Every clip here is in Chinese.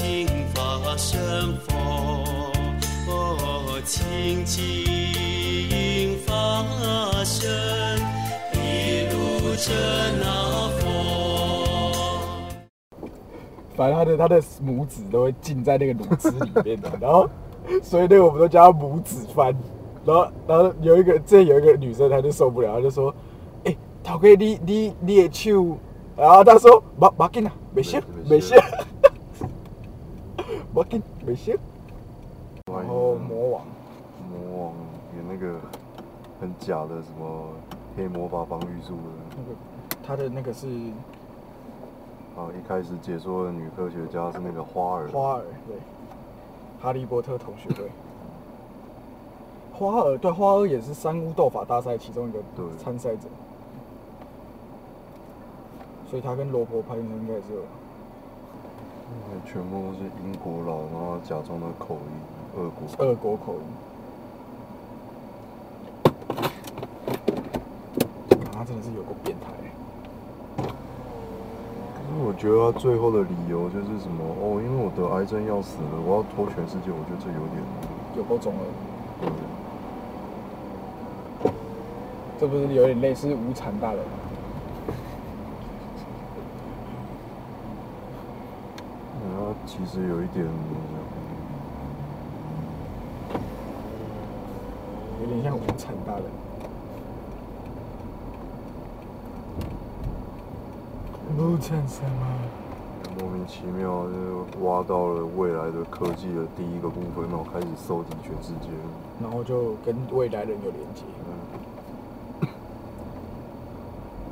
请发生佛，哦，请请发生，一路真那佛。反正他的他的拇指都会浸在那个卤汁里面的，然后所以那个我们都叫他拇指翻。然后然后有一个这有一个女生，她就受不了，她就说：“哎、头哥你你你的手。”然后她说：“没没紧啊，没事没没事事，没紧没事。”然后魔王，魔王有那个很假的什么黑魔法防御术的，那个他的那个是啊，一开始解说的女科学家是那个花儿，花儿，对，哈利波特同学会。花儿对花儿也是三巫斗法大赛其中一个对。参赛者，所以他跟罗伯派应该是有那全部都是英国佬，然后假装的口音，俄国。俄国口音。啊他真的是有够变态。可是我觉得他最后的理由就是什么哦，因为我得癌症要死了，我要拖全世界，我觉得这有点，有够中二，对，这不是有点类似无产大人吗？然后其实有一点，有点像无产大人。无产什么？莫名其妙就挖到了未来的科技的第一个部分，然后开始收集全世界。然后就跟未来人有连接。嗯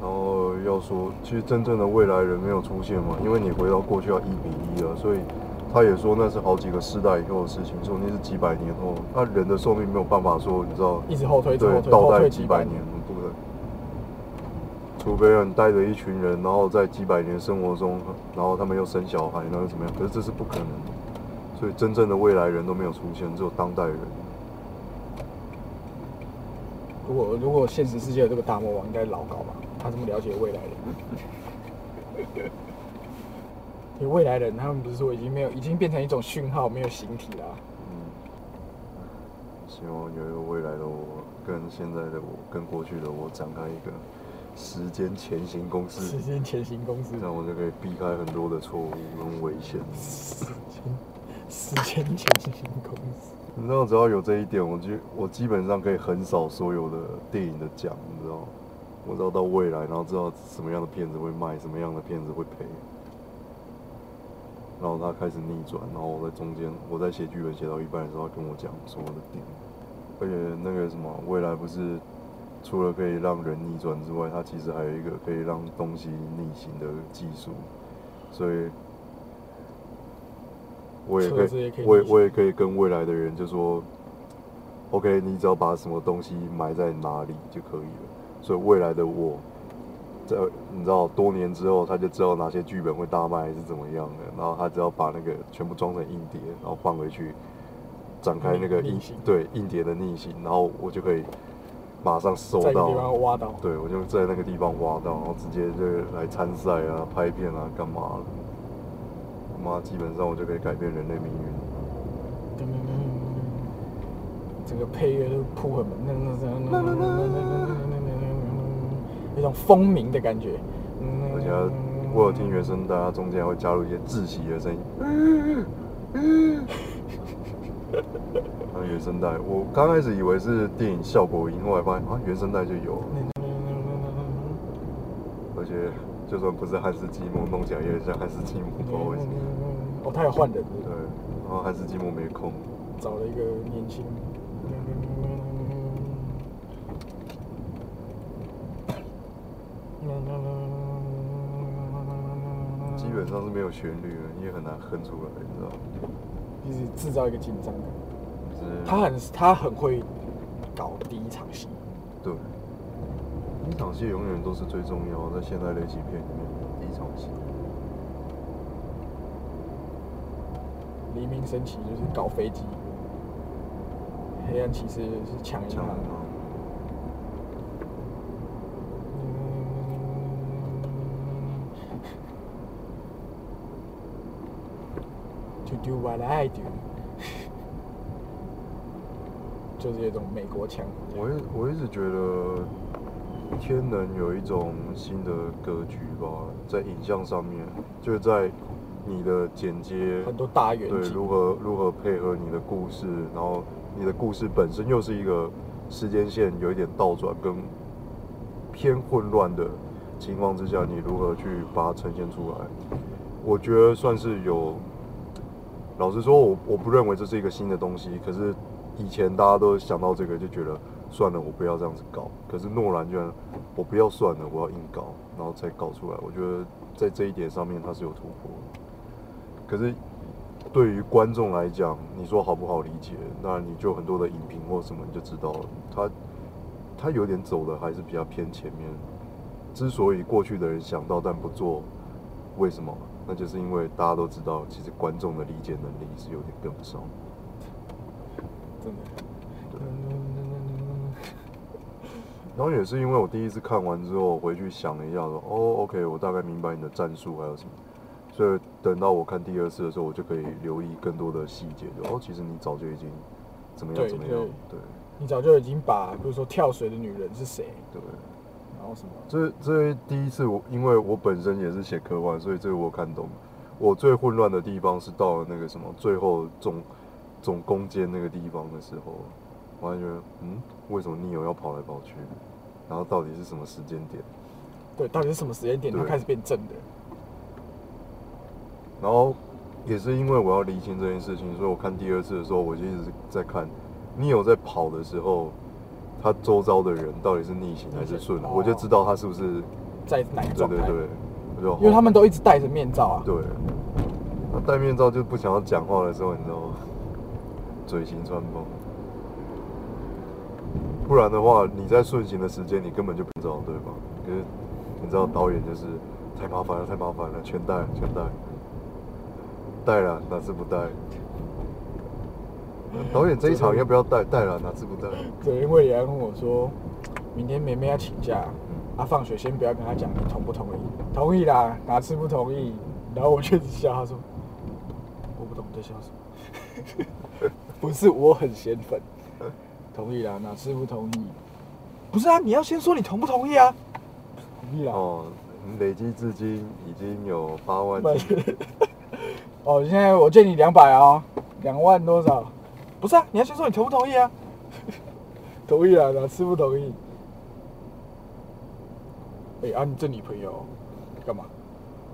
然后要说，其实真正的未来人没有出现嘛，因为你回到过去要一比一啊，所以他也说那是好几个世代以后的事情，说那是几百年后，那人的寿命没有办法说，你知道，一直后推，一直对倒带退几百年，不可能。除非你带着一群人，然后在几百年生活中，然后他们又生小孩，然后又怎么样？可是这是不可能的，所以真正的未来人都没有出现，只有当代人。如果如果现实世界有这个大魔王，应该老高吧？他这么了解未来人，因为未来人他们不是说已经没有，已经变成一种讯号，没有形体啦。嗯，希望有一个未来的我，跟现在的我，跟过去的我展开一个时间前行公时，间前行公司，这样我就可以避开很多的错误跟危险。时间时间前行公司。你知道，只要有这一点，我就我基本上可以横扫所有的电影的奖，你知道？我知道到未来，然后知道什么样的片子会卖，什么样的片子会赔，然后他开始逆转，然后我在中间，我在写剧本写到一半的时候，他跟我讲所有的点，而且那个什么，未来不是除了可以让人逆转之外，它其实还有一个可以让东西逆行的技术，所以我也可以，我也我也可以跟未来的人就说，OK，你只要把什么东西埋在哪里就可以了。所以未来的我，在你知道多年之后，他就知道哪些剧本会大卖还是怎么样的，然后他只要把那个全部装成硬碟，然后放回去，展开那个硬对硬碟的逆行，然后我就可以马上收到在地，方挖到，对我就在那个地方挖到，然后直接就来参赛啊、拍片啊、干嘛的。妈，基本上我就可以改变人类命运。噔噔噔整个配乐都铺很猛，那那那那那那那一种风鸣的感觉。而且我有听原声带，它中间还会加入一些窒息的声音。啊，原声带，我刚开始以为是电影效果音，后来发现啊，原声带就有，而且就算不是汉斯季默，弄起来也很像汉斯季默，不知道为什么。哦，他有换人，对，然后汉斯季默没空，找了一个年轻。基上是没有旋律的，你也很难哼出来，你知道吗？就是制造一个紧张感。是他很他很会搞第一场戏，对，第一场戏永远都是最重要，在现代类型片里面，第一场戏。黎明升起就是搞飞机，黑暗骑士是抢银行。抢啊！Do what I do，就是有一种美国腔。我一我一直觉得天能有一种新的格局吧，在影像上面，就在你的剪接很多大远对，如何如何配合你的故事，然后你的故事本身又是一个时间线有一点倒转跟偏混乱的情况之下，你如何去把它呈现出来？我觉得算是有。老实说，我我不认为这是一个新的东西，可是以前大家都想到这个就觉得算了，我不要这样子搞。可是诺兰居然我不要算了，我要硬搞，然后才搞出来。我觉得在这一点上面他是有突破。可是对于观众来讲，你说好不好理解？那你就很多的影评或什么你就知道了，他他有点走的还是比较偏前面。之所以过去的人想到但不做，为什么？那就是因为大家都知道，其实观众的理解能力是有点跟不上。真的。然后也是因为我第一次看完之后回去想了一下，说哦，OK，我大概明白你的战术还有什么，所以等到我看第二次的时候，我就可以留意更多的细节，就哦，其实你早就已经怎么样怎么样，对你早就已经把，比如说跳水的女人是谁，对。然后什么，这这第一次我，因为我本身也是写科幻，所以这个我看懂。我最混乱的地方是到了那个什么最后总总攻坚那个地方的时候，我还觉得，嗯，为什么 Neo 要跑来跑去？然后到底是什么时间点？对，到底是什么时间点他开始变正的？然后也是因为我要理清这件事情，所以我看第二次的时候，我就一直在看 Neo 在跑的时候，他周遭的人到底是逆行还是顺我就知道他是不是在哪个状态？对对对，因为他们都一直戴着面罩啊。对，他戴面罩就不想要讲话的时候，你知道吗？嘴型穿帮。不然的话，你在顺行的时间，你根本就不知道对方。可是你知道导演就是太麻烦了，太麻烦了，全带全带，带了哪次不带？导演这一场要不要带？带了哪次不带？昨天魏良问我说，明天梅梅要请假，啊，放学先不要跟她讲，你同不同意？同意啦，哪次不同意？然后我就一直笑，他说，我不懂你在笑什么。不是我很嫌粉，同意啦，哪次不同意？不是啊，你要先说你同不同意啊？同意啦。哦，你累积至今已经有八万 哦，现在我借你两百哦，两万多少？不是啊，你要先说你同不同意啊？同意啊，哪次不同意？哎、啊，你这女朋友干嘛？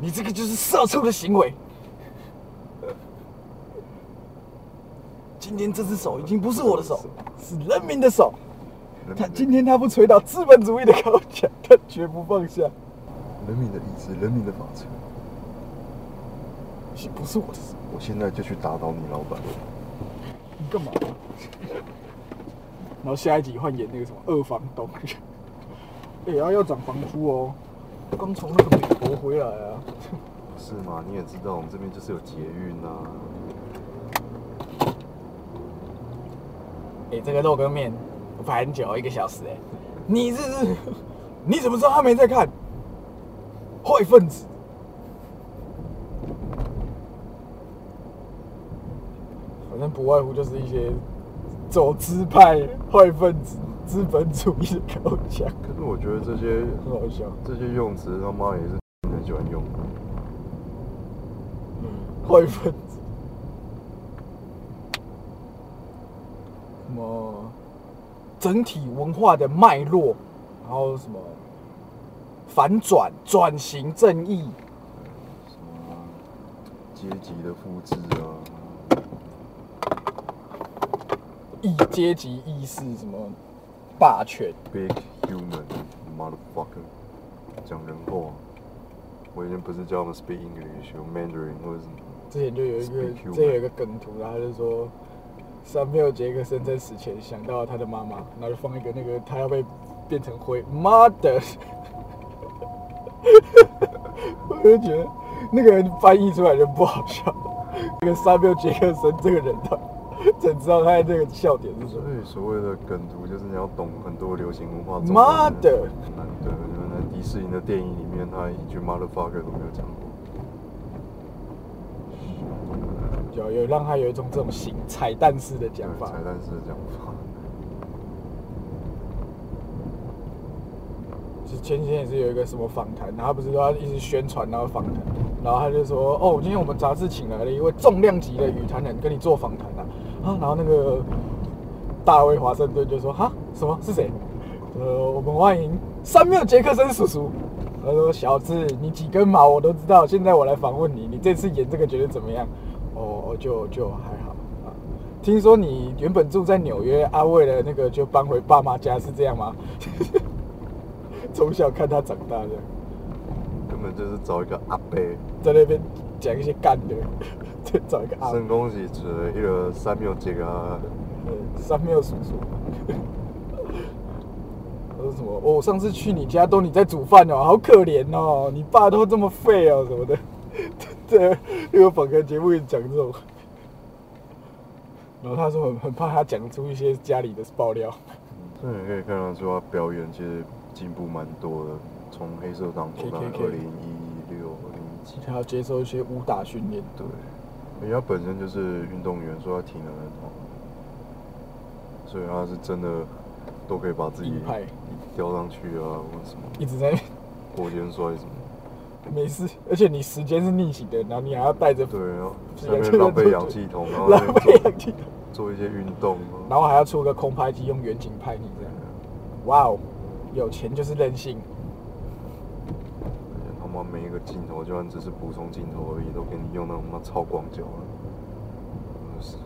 你这个就是社畜的行为。今天这只手已经不是我的手，是人民的手。他今天他不捶倒资本主义的高墙，他绝不放下。人民的意志，人民的法则。是不是我的手？我现在就去打倒你老板。你干嘛？然后下一集换演那个什么二房东，哎、呀，要涨房租哦，刚从那个美国回来啊。是吗？你也知道，我们这边就是有捷运啊。哎、这个肉羹面我排很久，一个小时哎、你这是 你怎么知道他没在看？坏分子！反正不外乎就是一些走资派坏分子、资本主义的高墙，可是我觉得这些很好笑。这些用词他妈也是很喜欢用的。坏分子，什么整体文化的脉络，然后什么反转、转型正义，什么阶级的复制啊，异阶级意识，什么霸权，Big human motherfucker，讲人话。我以前不是教他们 speak English，有 Mandarin 或者什么。之前就有一个这有一个梗图，然后就说，三缪杰克森在死前想到了他的妈妈，然后就放一个那个他要被变成灰妈的，我就觉得那个人翻译出来就不好笑。那个三缪杰克森这个人的，才知道他的这个笑点是什所么。以所谓的梗图就是你要懂很多流行文化。妈的！对，原来迪士尼的电影里面他一句 motherfucker 都没有讲过。有有让他有一种这种形彩蛋式的讲法彩。蛋式的讲法。就前几天也是有一个什么访谈，然后他不是说他一直宣传然后访谈，然后他就说哦，今天我们杂志请来了一位重量级的语坛人跟你做访谈啊，啊，然后那个大卫华盛顿就说哈什么是谁？呃，我们欢迎三缪杰克森叔叔。他说小子，你几根毛我都知道，现在我来访问你，你这次演这个觉得怎么样？哦，就就还好啊。听说你原本住在纽约啊，为了那个就搬回爸妈家，是这样吗？从小看他长大的，根本就是找一个阿伯，在那边讲一些干的，就找一个阿成功是一个三秒这个呃三秒叔叔。他说什么？哦，上次去你家都你在煮饭哦，好可怜哦，你爸都这么废哦什么的。对，那个访谈节目也讲这种。然后他说很很怕他讲出一些家里的爆料。所以你可以看到说他表演其实进步蛮多的，从黑色当头到二零一六、二零一七，他要接受一些武打训练。对，而且他本身就是运动员，说他体能很好，所以他是真的都可以把自己硬派吊上去啊，或者什么一直在过肩摔什么。没事，而且你时间是逆行的，然后你还要带着对，然后 是下面浪费氧气筒，然后浪费氧气，做一些运动，然后还要出个空拍机用远景拍你这样。哇哦，有钱就是任性。每一个镜头，就算只是补充镜头而已，都给你用那种他妈超广角的。就是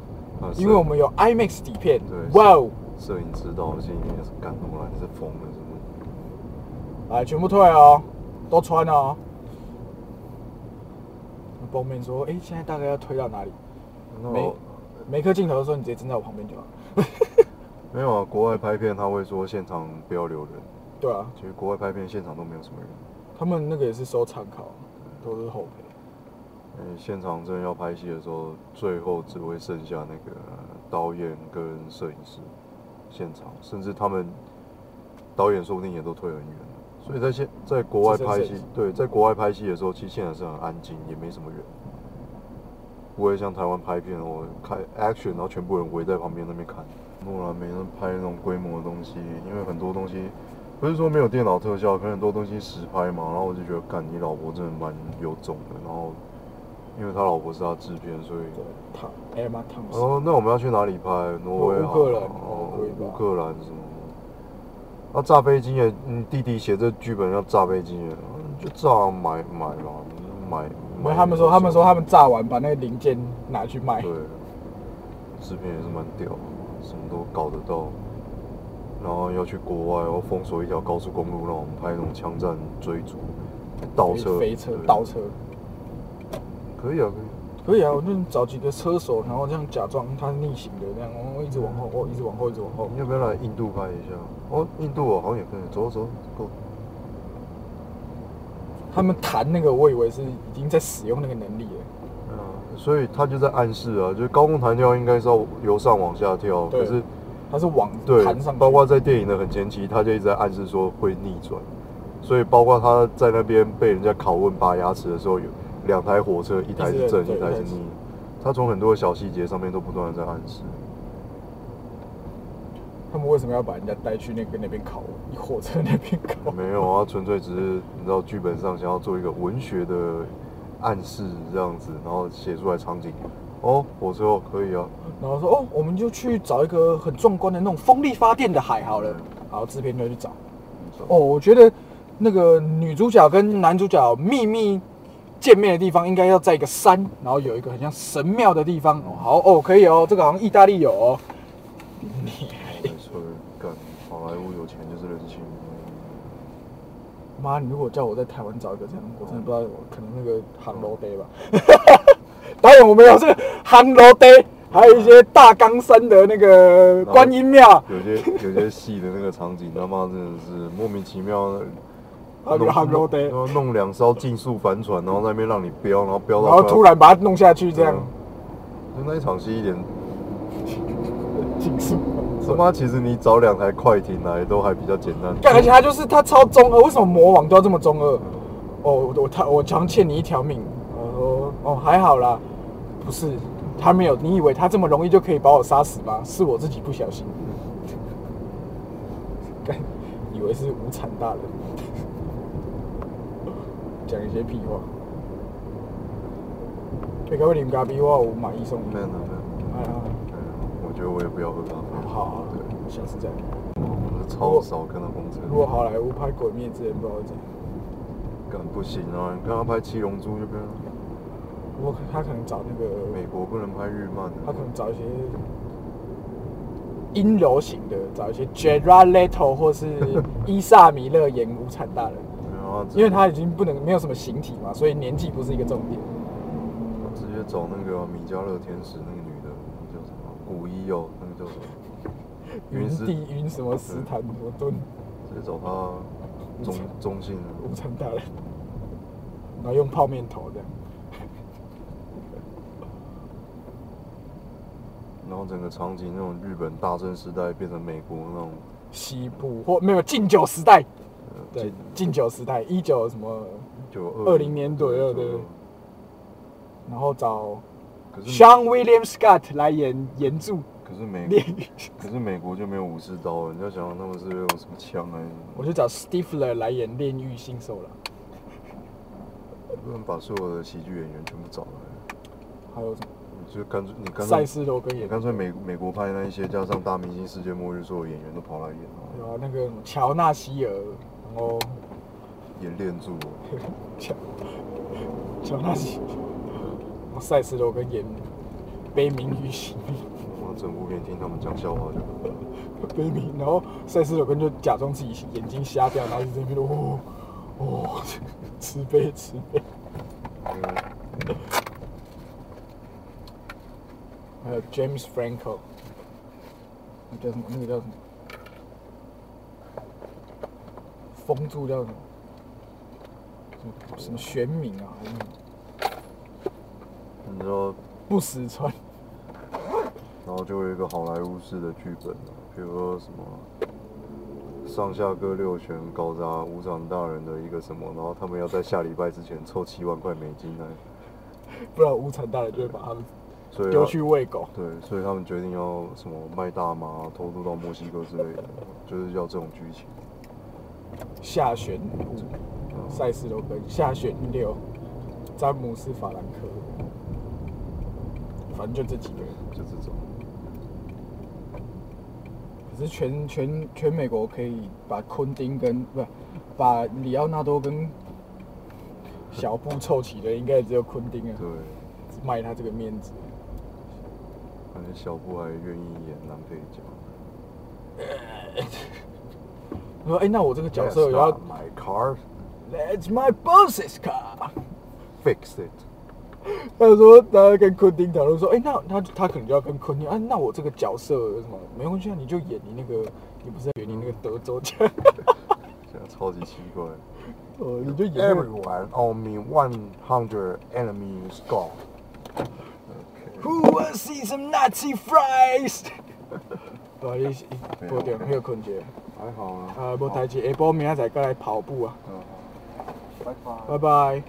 他的摄因为我们有 IMAX 底片对，哇哦，摄影指导心里面也是感动了，你是疯了是不是？来全部退哦，都穿哦。封面说，哎、现在大概要推到哪里？没没颗镜头的时候，你直接站在我旁边就好。没有啊，国外拍片他会说现场不要留人，对啊，其实国外拍片现场都没有什么人，他们那个也是收参考，都是后配。因为现场真的要拍戏的时候，最后只会剩下那个导演跟摄影师，现场甚至他们导演说不定也都退很远了，所以在现在国外拍戏对，在国外拍戏的时候，其实现场是很安静，也没什么人，不会像台湾拍片，我开 action，然后全部人围在旁边那边看。诺兰没人拍那种规模的东西，因为很多东西不是说没有电脑特效，可能很多东西实拍嘛。然后我就觉得，干你老婆真的蛮有种的。然后因为他老婆是他制片，所以。哦，那我们要去哪里拍？挪威克兰哦乌克兰什么？那炸飞机也！你弟弟写这剧本要炸飞机就炸买买吧，买。他们说，他们说他们炸完把那个零件拿去卖。对，制片也是蛮屌，什么都搞得到。然后要去国外，然后封锁一条高速公路，让我们拍那种枪战追逐、倒车、飞车倒车。可以啊，可以。可以啊，我就找几个车手，然后这样假装他是逆行的，这样哦，一直往后，哦，一直往后，一直往后你。要不要来印度拍一下？哦，印度哦，好像也可以。走走走，他们弹那个，我以为是已经在使用那个能力了。嗯，所以他就在暗示啊，就是高空弹跳应该是要由上往下跳，可是他是往对弹上，去，包括在电影的很前期，他就一直在暗示说会逆转，所以包括他在那边被人家拷问拔牙齿的时候，有两台火车，一台是正，一台是逆，他从很多小细节上面都不断的在暗示。他们为什么要把人家带去那个那边烤？你火车那边烤？没有啊，纯粹只是你知道剧本上想要做一个文学的暗示这样子，然后写出来场景。哦，火车哦，可以啊。然后说哦，我们就去找一个很壮观的那种风力发电的海好了。然后制片就去找。哦，我觉得那个女主角跟男主角秘密见面的地方应该要在一个山，然后有一个很像神庙的地方。哦，好哦，可以哦，这个好像意大利有哦。你没错，干好莱坞有钱就是任性。妈，你如果叫我在台湾找一个这样，我真的不知道，可能那个航楼 day 吧。导演，我们有这个航楼 day，还有一些大冈山的那个观音庙，有些有些戏的那个场景，他妈真的是莫名其妙的。还有航楼 day，然后弄两艘竞速帆船，然后在那边让你飙，然后飙到然后突然把它弄下去，这样就那一场戏一点，竞速。他妈其实你找两台快艇来都还比较简单。干，而且他就是他超中二，为什么魔王都要这么中二？哦，我我他我常欠你一条命。我说哦还好啦，不是，他没有，你以为他这么容易就可以把我杀死吗？是我自己不小心。干，以为是无产大人，讲一些屁话。哎，各位你们咖啡我有买一送一。没有没有，哎呀，对我觉得我也不要喝咖啡。好下次再聊。我是超少看到红尘。如果好莱坞拍《鬼灭之刃》，不知道怎样。干不行啊！你看他拍《七龙珠》就变了，不过他可能找那个美国不能拍日漫的。他可能找一些阴柔型的，找一些 Jared Leto 或是 伊萨米勒演无产大人，因为他已经不能没有什么形体嘛，所以年纪不是一个重点。直接找那个米迦勒天使那个女的，那叫什么？古一哦，那个叫什么？云斯地云什么斯坦摩顿直接找他中中性的。无产大人，然后用泡面头这样。然后整个场景那种日本大正时代变成美国那种，西部或没有禁酒时代，呃对进，禁酒时代一九什么，九二零年左右对的然后找可是 Sean William Scott 来演原著可是美。可是美国就没有武士刀了，你要想想他们是用什么枪还是什么？我就找 Stifler 来演炼狱新手了。不能把所有的喜剧演员全部找来，还有什么？你就干脆你干脆赛斯罗根演，你干脆美美国拍那一些，加上大明星世界末日，所有演员都跑来演啊，有啊，那个乔纳希尔，然后演练柱哦，乔乔纳希，然后赛斯罗根演悲鸣与喜命，我整部片听他们讲笑话就。悲鸣，然后赛斯罗根就假装自己眼睛瞎掉，然后就在那边哦哦，慈悲慈悲。还有 James Franco，那叫什么？那个叫什么？封住叫什么？什么玄冥啊？还是什么你说，不死川？然后就有一个好莱坞式的剧本啊，比如说什么上下各六拳搞砸无产大人的一个什么，然后他们要在下礼拜之前凑七万块美金来，不然无产大人就会把他们所以丢去喂狗。对，所以他们决定要什么卖大麻、偷渡到墨西哥之类的，就是要这种剧情。下旋五，赛斯罗根；下旋六，詹姆斯法兰克。反正就这几个人。就这种，可是全全全美国可以把昆汀跟不把里奥纳多跟小布凑齐的，应该也只有昆汀啊，对，卖他这个面子。小布还愿意演男配角。他说：“哎、那我这个角色要 my car, That's my boss's car。fix it。他说，他跟昆汀讨论说，哎、那他他可能就要跟昆汀，啊，那我这个角色有什么没关系啊，你就演你那个，你不是演你那个德州腔，现在超级奇怪。哦，你就演那个 Everyone owe me one hundred enemies gone. Who wants to see some Nazi fries？不好意思，破掉，没有困觉。还好啊。呃，无代志，下晡明仔载过来跑步啊。拜拜。拜拜。